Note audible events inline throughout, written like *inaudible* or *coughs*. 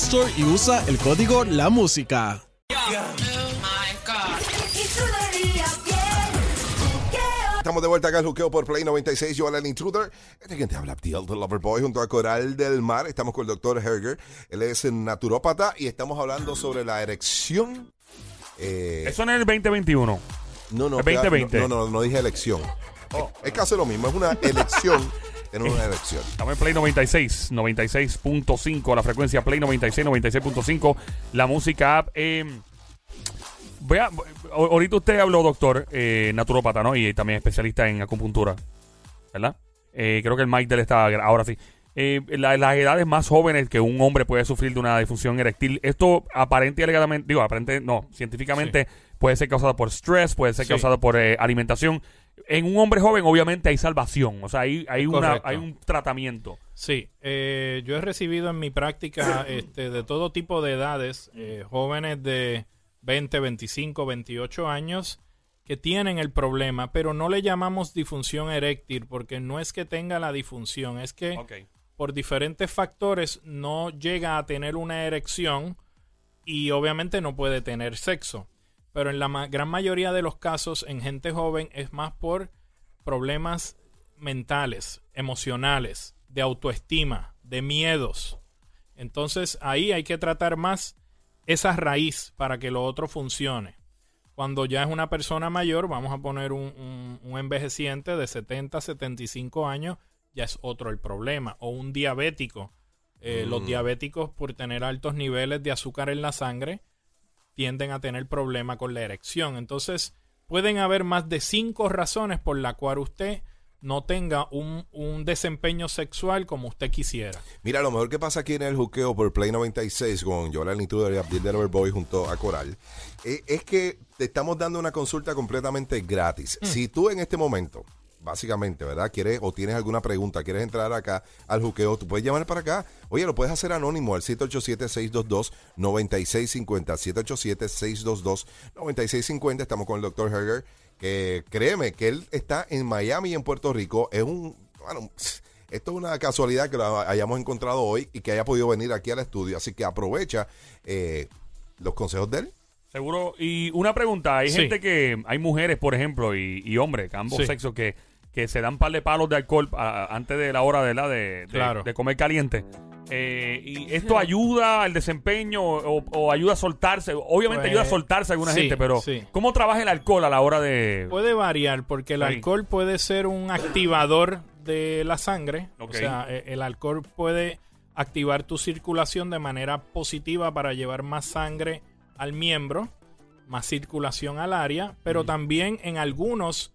Store y usa el código La Música. Estamos de vuelta acá al juqueo por Play 96. Yo, el Intruder. Este quien te habla, Abdiel, the Lover Boy, junto a Coral del Mar. Estamos con el doctor Herger. Él es naturópata y estamos hablando sobre la erección. Eh, Eso no es el 2021. no, no, el 2020. No, no, no dije elección. Es casi lo mismo. Es una elección. *laughs* Tener una elección. Estamos en Play 96, 96.5, la frecuencia Play 96, 96.5, la música app. Eh, voy a- a- ahorita usted habló, doctor, eh, naturópata, ¿no? Y también especialista en acupuntura, ¿verdad? Eh, creo que el mic de él está ahora sí. Eh, la- las edades más jóvenes que un hombre puede sufrir de una disfunción eréctil, esto aparente y alegadamente, digo, aparente, no, científicamente puede ser causado por estrés, puede ser Sí. causado por eh, alimentación. En un hombre joven, obviamente, hay salvación, o sea, hay, hay, una, hay un tratamiento. Sí, eh, yo he recibido en mi práctica *coughs* este, de todo tipo de edades, eh, jóvenes de 20, 25, 28 años que tienen el problema, pero no le llamamos disfunción eréctil porque no es que tenga la disfunción, es que por diferentes factores no llega a tener una erección y obviamente no puede tener sexo. Pero en la ma- gran mayoría de los casos en gente joven es más por problemas mentales, emocionales, de autoestima, de miedos. Entonces ahí hay que tratar más esa raíz para que lo otro funcione. Cuando ya es una persona mayor, vamos a poner un, un- un envejeciente de 70, 75 años, ya es otro el problema. O un diabético. Eh, Los diabéticos, por tener altos niveles de azúcar en la sangre, tienden a tener problema con la erección. Entonces, pueden haber más de cinco razones por la cual usted no tenga un, un desempeño sexual como usted quisiera. Mira, lo mejor que pasa aquí en el juqueo por Play 96 con Yola el Intruder y Abdiel the Lover Boy junto a Coral eh, es que te estamos dando una consulta completamente gratis. Si tú en este momento, básicamente, ¿verdad? Quieres o tienes alguna pregunta, quieres entrar acá al juqueo, tú puedes llamar para acá. Oye, lo puedes hacer anónimo al 787-622-9650. 787-622-9650. Estamos con el doctor Herger, que créeme que él está en Miami y en Puerto Rico. Es un. Bueno, esto es una casualidad que lo hayamos encontrado hoy y que haya podido venir aquí al estudio. Así que aprovecha eh, los consejos de él. Seguro. Y una pregunta, hay Sí. gente que, hay mujeres, por ejemplo, y, y hombres, ambos Sí. sexos, que, que se dan un par de palos de alcohol a- antes de la hora de, la de, de, Claro. de comer caliente. Eh, ¿Y esto ayuda al desempeño o, o ayuda a soltarse? Obviamente Pues, ayuda a soltarse a alguna sí, gente, pero sí. ¿cómo trabaja el alcohol a la hora de...? Puede variar porque el Sí. alcohol puede ser un activador de la sangre. O sea, e- el alcohol puede activar tu circulación de manera positiva para llevar más sangre al miembro, más circulación al área, pero también en algunos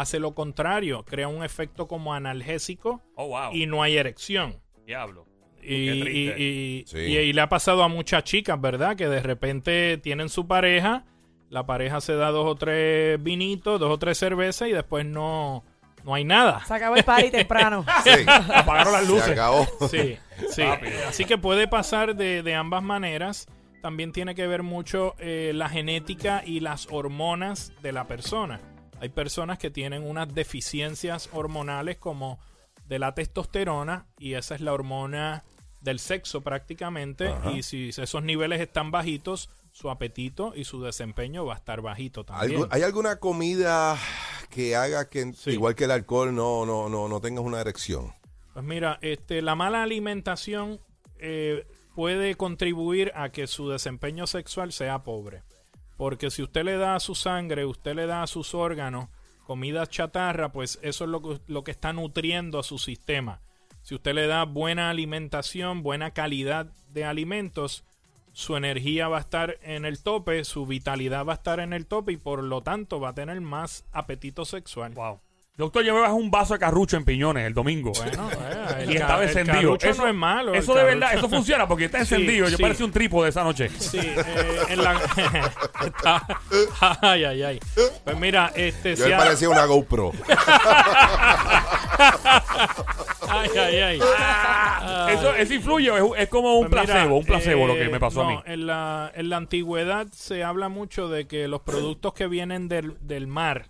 hace lo contrario, crea un efecto como analgésico Oh, wow. y no hay erección. Diablo. Y, y- y- Sí. y- y le ha pasado a muchas chicas, ¿verdad? Que de repente tienen su pareja, la pareja se da dos o tres vinitos, dos o tres cervezas y después no, no hay nada. Se acabó el party temprano. *laughs* Sí, Apagaron las se luces. acabó. Sí, sí. Así que puede pasar de, de ambas maneras. También tiene que ver mucho eh, la genética y las hormonas de la persona. Hay personas que tienen unas deficiencias hormonales como de la testosterona y esa es la hormona del sexo prácticamente y si esos niveles están bajitos, su apetito y su desempeño va a estar bajito también. ¿Algu- ¿Hay alguna comida que haga que, Sí. igual que el alcohol, no, no, no, no tengas una erección? Pues mira, este, la mala alimentación eh, puede contribuir a que su desempeño sexual sea pobre. Porque si usted le da su sangre, usted le da a sus órganos comida chatarra, pues eso es lo que, lo que está nutriendo a su sistema. Si usted le da buena alimentación, buena calidad de alimentos, su energía va a estar en el tope, su vitalidad va a estar en el tope y por lo tanto va a tener más apetito sexual. Wow. Doctor, yo me bajé un vaso de carrucho en piñones el domingo. Bueno, eh, el y estaba el encendido. carrucho no es malo. Eso de verdad, eso funciona porque está *laughs* Sí, encendido. Yo sí. parecía un trípode esa noche. Sí, eh, en la... Está- *laughs* Ay, ay, ay. Pues mira, este... Yo si me ha- parecía una GoPro. *laughs* Ay, ay, ay. Eso, eso influye, es, es como un Pues mira, placebo, un placebo lo que eh, me pasó a mí. En la, en la antigüedad se habla mucho de que los productos que vienen del, del mar.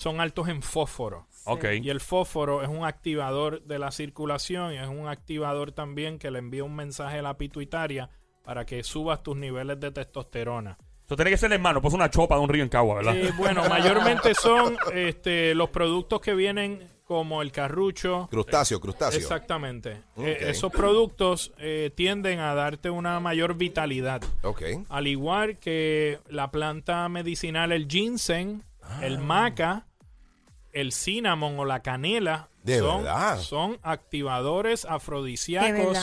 Son altos en fósforo. Ok. Y el fósforo es un activador de la circulación y es un activador también que le envía un mensaje a la pituitaria para que subas tus niveles de testosterona. Eso tiene que ser hermano, pues una chopa de un río en Cagua, ¿verdad? Eh, bueno, mayormente son este, los productos que vienen como el carrucho. Crustáceo, crustáceo. Exactamente. Eh, esos productos eh, tienden a darte una mayor vitalidad. Ok. Al igual que la planta medicinal, el ginseng, Ah. el maca, el cinnamon o la canela. De son, activadores afrodisíacos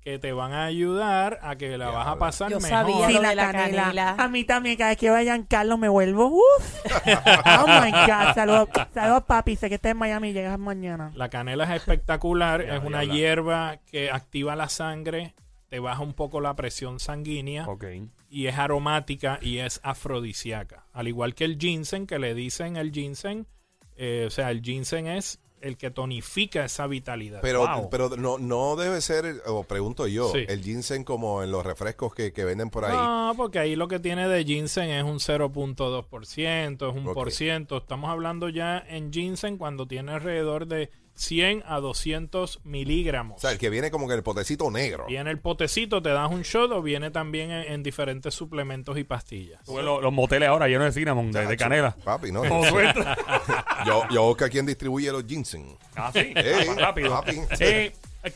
que te van a ayudar a que la vas a pasar Yo mejor. sabía. Sí, lo la, de la canela. canela. A mí también, cada vez que vayan Carlos me vuelvo. Uf. *laughs* oh my God. Saludos, saludos, papi. Sé que estás en Miami y llegas mañana. La canela es espectacular, Ya, es una hierba que activa la sangre, te baja un poco la presión sanguínea Ok. y es aromática y es afrodisíaca. Al igual que el ginseng, que le dicen el ginseng, eh, o sea, el ginseng es el que tonifica esa vitalidad. Pero, Wow. pero no, no debe ser, o pregunto yo, Sí. el ginseng como en los refrescos que, que venden por ahí. No, porque ahí lo que tiene de ginseng es un 0.2%, es un por ciento. Estamos hablando ya en ginseng cuando tiene alrededor de 100 a 200 miligramos. O sea, el que viene como que el potecito negro. Viene el potecito, te das un shot o viene también en, en diferentes suplementos y pastillas. Los, moteles ahora llenos de cinnamon, de, de canela. Papi, no. *laughs* Como *laughs* yo, yo busco a quien distribuye los ginseng. Ah, sí. Más rápido. papi.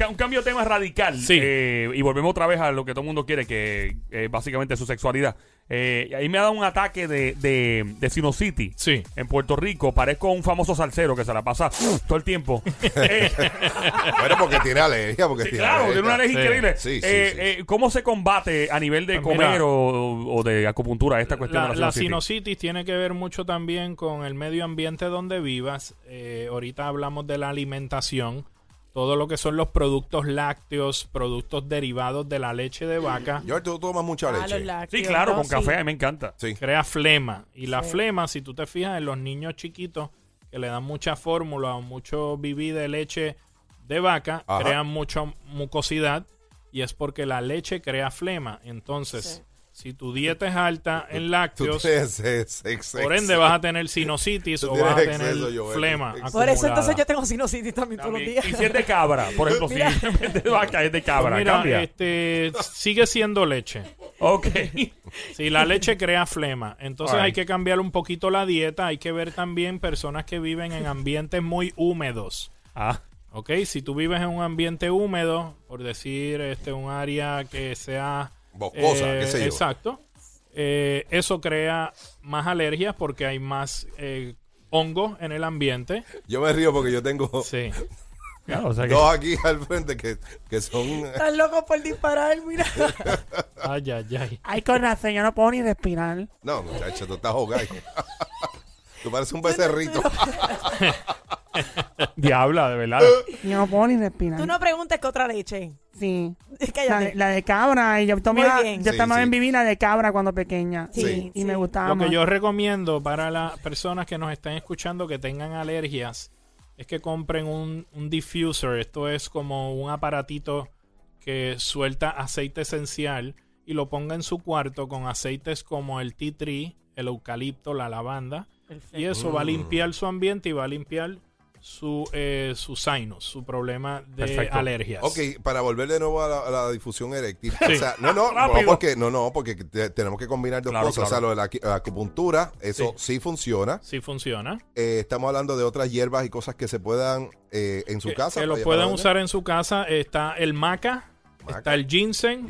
Un cambio de tema radical. Sí. eh, y volvemos otra vez a lo que todo el mundo quiere, que eh, básicamente su sexualidad. Eh, ahí me ha dado un ataque de, de, de sinusitis. Sí. En Puerto Rico parezco un famoso salsero que se la pasa todo el tiempo. *laughs* Eh, bueno, porque tiene alergia. Porque sí, tiene claro, tiene una alergia Sí. increíble. Sí, sí, Eh, sí. eh, ¿Cómo se combate a nivel de Pues comer mira, o, o de acupuntura esta cuestión La, de la la sinusitis? tiene que ver mucho también con el medio ambiente donde vivas. Eh, ahorita hablamos de la alimentación. Todo lo que son los productos lácteos, productos derivados de la leche de vaca, Yo, tú tomas mucha Ah, leche. lácteos, Sí, claro, ¿no? con Sí. café, a mí me encanta. Sí. crea flema. Y la Sí. flema, si tú te fijas en los niños chiquitos que le dan mucha fórmula o mucho bibí de leche de vaca, Ajá. crean mucha mucosidad y es porque la leche crea flema. Entonces, Sí. Si tu dieta es alta *laughs* en lácteos, por ende vas a tener sinusitis o vas a tener exceso, flema. Exceso. Por eso entonces yo tengo sinusitis también todos los días. Y si es de cabra, por *laughs* ejemplo, si Mira. vez de vaca es de cabra, Pues mira, cambia. este, sigue siendo leche. Ok. *laughs* Si la leche crea flema, entonces hay que cambiar un poquito la dieta. Hay que ver también personas que viven en ambientes muy húmedos. Ah, ¿Ok? Si tú vives en un ambiente húmedo, por decir este un área que sea... Boscosa, eh, qué sé yo. Exacto. eh, eso crea más alergias porque hay más eh, hongo en el ambiente. Yo me río porque yo tengo Sí. *laughs* claro, o sea que- dos aquí al frente que, que son. Estás loco por disparar, mira. *laughs* Ay, ay, ay. Ay, con razón, yo no puedo ni respirar. No, muchacho, tú estás jugando. *laughs* tú pareces un becerrito. Diabla, de verdad. Yo no puedo ni respirar. Tú no preguntes que otra leche. Sí. *laughs* La de, Cállate. la de cabra. Y yo tomaba, Muy bien. yo Sí, tomaba sí. en vivir la de cabra cuando pequeña. Sí, Y sí. me gustaba Lo que yo recomiendo para las personas que nos estén escuchando que tengan alergias es que compren un, un diffuser. Esto es como un aparatito que suelta aceite esencial y lo ponga en su cuarto con aceites como el tea tree, el eucalipto, la lavanda. Y eso va a limpiar su ambiente y va a limpiar su, eh, su sinus, su problema de Perfecto. alergias. Ok, para volver de nuevo a la, a la difusión eréctil. Sí. O sea, no, no, no, porque, no, no, porque te- tenemos que combinar dos Claro, cosas. O sea, lo de la, acupuntura, eso sí, funciona. Sí funciona. Eh, estamos hablando de otras hierbas y cosas que se puedan eh, en su que, casa. que lo a usar en su casa. Está el maca, Maca. está el ginseng,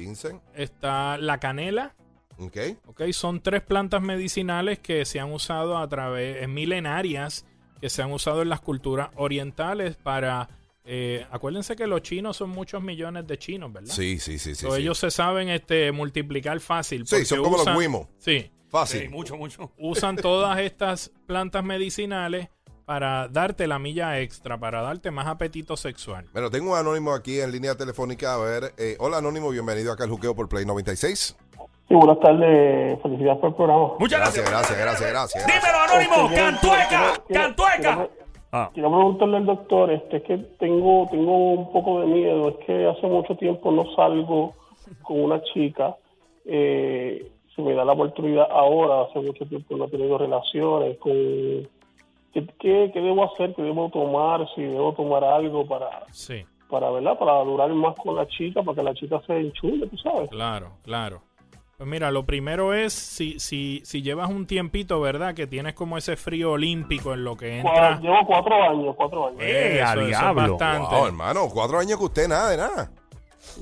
está la canela. Ok. Ok, son tres plantas medicinales que se han usado a través, en milenarias, que se han usado en las culturas orientales para... eh, acuérdense que los chinos son muchos millones de chinos, ¿verdad? Sí, sí, sí, sí. So, sí. Ellos se saben este, multiplicar fácil. Sí, son como los Wimo. Sí, Fácil. Sí, mucho, mucho. usan todas *laughs* estas plantas medicinales para darte la milla extra, para darte más apetito sexual. Bueno, tengo un anónimo aquí en línea telefónica. A ver, eh, hola anónimo, bienvenido acá al Juqueo por Play 96. Sí, buenas tardes. Felicidades por el programa. Muchas Gracias, gracias. gracias, gracias, gracias. Dímelo, Anónimo. Este, ¡Cantueca! quiero- ¡Cantueca! quiero- Ah, Quiero preguntarle al doctor, este, es que tengo, tengo un poco de miedo, es que hace mucho tiempo no salgo con una chica, eh, si me da la oportunidad ahora, hace mucho tiempo no he tenido relaciones, con, ¿qué, qué, qué debo hacer? ¿Qué debo tomar? Si debo tomar algo para, Sí, para, ¿verdad? Para durar más con la chica, para que la chica se enchule, tú sabes. claro, claro. Pues mira, lo primero es si, si, si llevas un tiempito, ¿verdad? Que tienes como ese frío olímpico en lo que entra. Llevo cuatro años, cuatro años. Eh, a eso es diablo. bastante. Wow, hermano, cuatro años que usted nada de nada.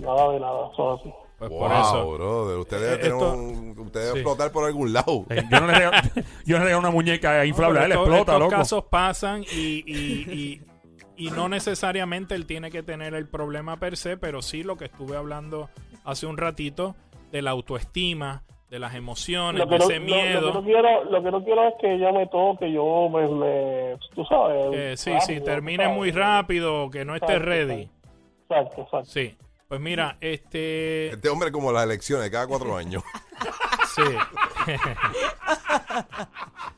Nada de nada, es así. Pues wow, por eso. brother. Usted debe, Eh, tener esto- un- usted debe sí. explotar por algún lado. eh, yo no le regalo, *laughs* yo no le regalo una muñeca inflable. No, él estos- explota, estos loco. casos pasan y, y- y- y no necesariamente él tiene que tener el problema per se, pero sí lo que estuve hablando hace un ratito de la autoestima, de las emociones, Lo de que, no, ese miedo. lo que no quiero, lo que no quiero es que ella me toque, yo me, me tú sabes. que sí, rápido, sí, termine sabes. muy rápido, que no esté Exacto, ready. Exacto, exacto. Sí. Pues mira, este. Este hombre como las elecciones cada cuatro años. *laughs* Sí. *laughs*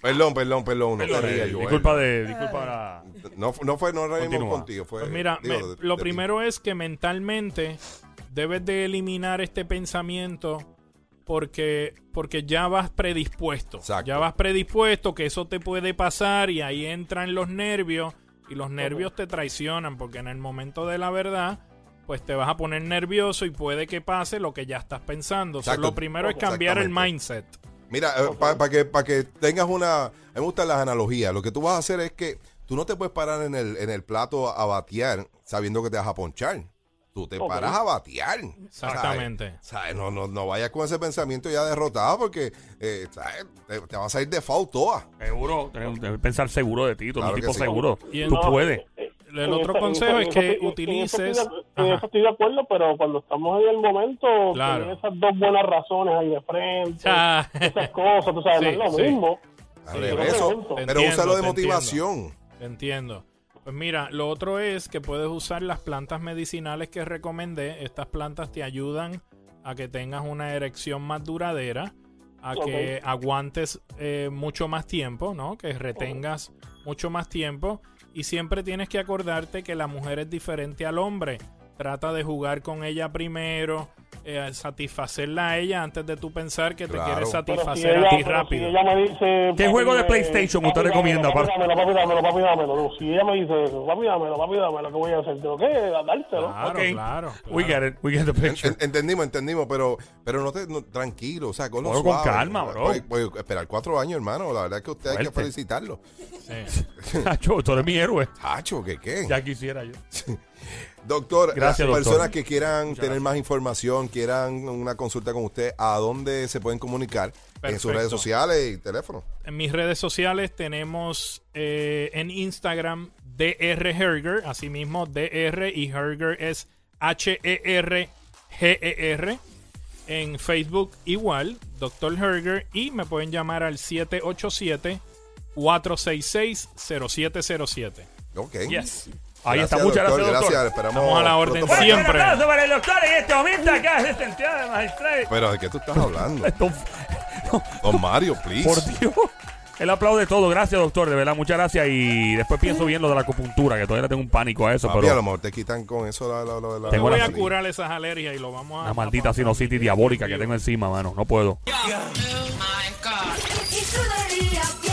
perdón, perdón, perdón. No te rías, Joel. Disculpa de. Disculpa la- No, fu- no fue, no reímos contigo. Fue, Pues mira, digo, me- de- lo de ti. primero es que mentalmente debes de eliminar este pensamiento porque, porque ya vas predispuesto. Exacto. Ya vas predispuesto que eso te puede pasar y ahí entran los nervios y los nervios te traicionan porque en el momento de la verdad pues te vas a poner nervioso y puede que pase lo que ya estás pensando. O sea, Exacto. lo primero es cambiar el mindset. Mira, para que, pa' que tengas una... A mí me gustan las analogías. Lo que tú vas a hacer es que tú no te puedes parar en el, en el plato a batear sabiendo que te vas a ponchar. Tú te paras a batear. Exactamente. ¿Sabes? ¿Sabes? No, no, no vayas con ese pensamiento ya derrotado porque eh, ¿sabes? Te, te va a salir de foul toda. Seguro. Tienes que pensar seguro de ti. Tú Claro un tipo sí. seguro. Y Tú No, puedes. eh, El en otro consejo es que utilices- eso estoy de- En eso estoy de acuerdo, pero cuando estamos en el momento, Claro. tener esas dos buenas razones ahí de frente, Ah. esas cosas, tú sabes, Sí, no es lo sí. mismo. Al Sí, revés, eso- pero úsalo de te entiendo. motivación. Te entiendo. Pues mira, lo otro es que puedes usar las plantas medicinales que recomendé. Estas plantas te ayudan a que tengas una erección más duradera, a que aguantes eh, mucho más tiempo, ¿no? Que retengas mucho más tiempo. Y siempre tienes que acordarte que la mujer es diferente al hombre. Trata de jugar con ella primero, eh, satisfacerla a ella antes de tú pensar que Claro. te quieres si satisfacer ella, a ti si rápido. ella me dice... ¿Qué papi, juego de eh, PlayStation papi, usted dámelo, recomienda Papi, para- dámelo, papi, dámelo, papi, dámelo. No, Si ella me dice, papi, dámelo, papi, dámelo, ¿qué voy a hacer? ¿Tengo que dártelo? Claro, Ok. claro, We claro. get it. We get the picture. en- entendimos, entendimos, pero, pero no te, no- tranquilo, o sea, con, lo Cógelo con calma, bro. Puede- puede esperar cuatro años, hermano. La verdad es que usted hay que Fuerte. felicitarlo. Sí. *laughs* Nacho, tú eres mi héroe. Tacho, ¿qué qué? Ya quisiera yo. *laughs* Doctor, Gracias, las doctor. personas que quieran Muchas tener gracias. más información, quieran una consulta con usted, ¿a dónde se pueden comunicar? En sus redes sociales y teléfono. En mis redes sociales tenemos eh, en Instagram DR Herger, así mismo DR y Herger es H-E-R-G-E-R. En Facebook igual, Dr. Herger, y me pueden llamar al 787-466-0707. Ok. Yes. Ahí Gracias, está. Muchas doctor, gracias, doctor. Esperamos Estamos a la orden pronto siempre. Un aplauso para el doctor en este momento acá, licenciado de magistrado. Pero ¿de qué tú estás hablando? *laughs* Don- Don *laughs* Mario, please. Por Dios. Él aplaude todo. Gracias, doctor. De verdad, muchas gracias. Y después pienso bien lo de la acupuntura, que todavía le tengo un pánico a eso. Papi, a lo pero mejor te quitan con eso la, la, la- la- Te voy la- a curar esas alergias y lo vamos a... una maldita sinusitis diabólica que tengo encima, mano. No puedo. It's totally up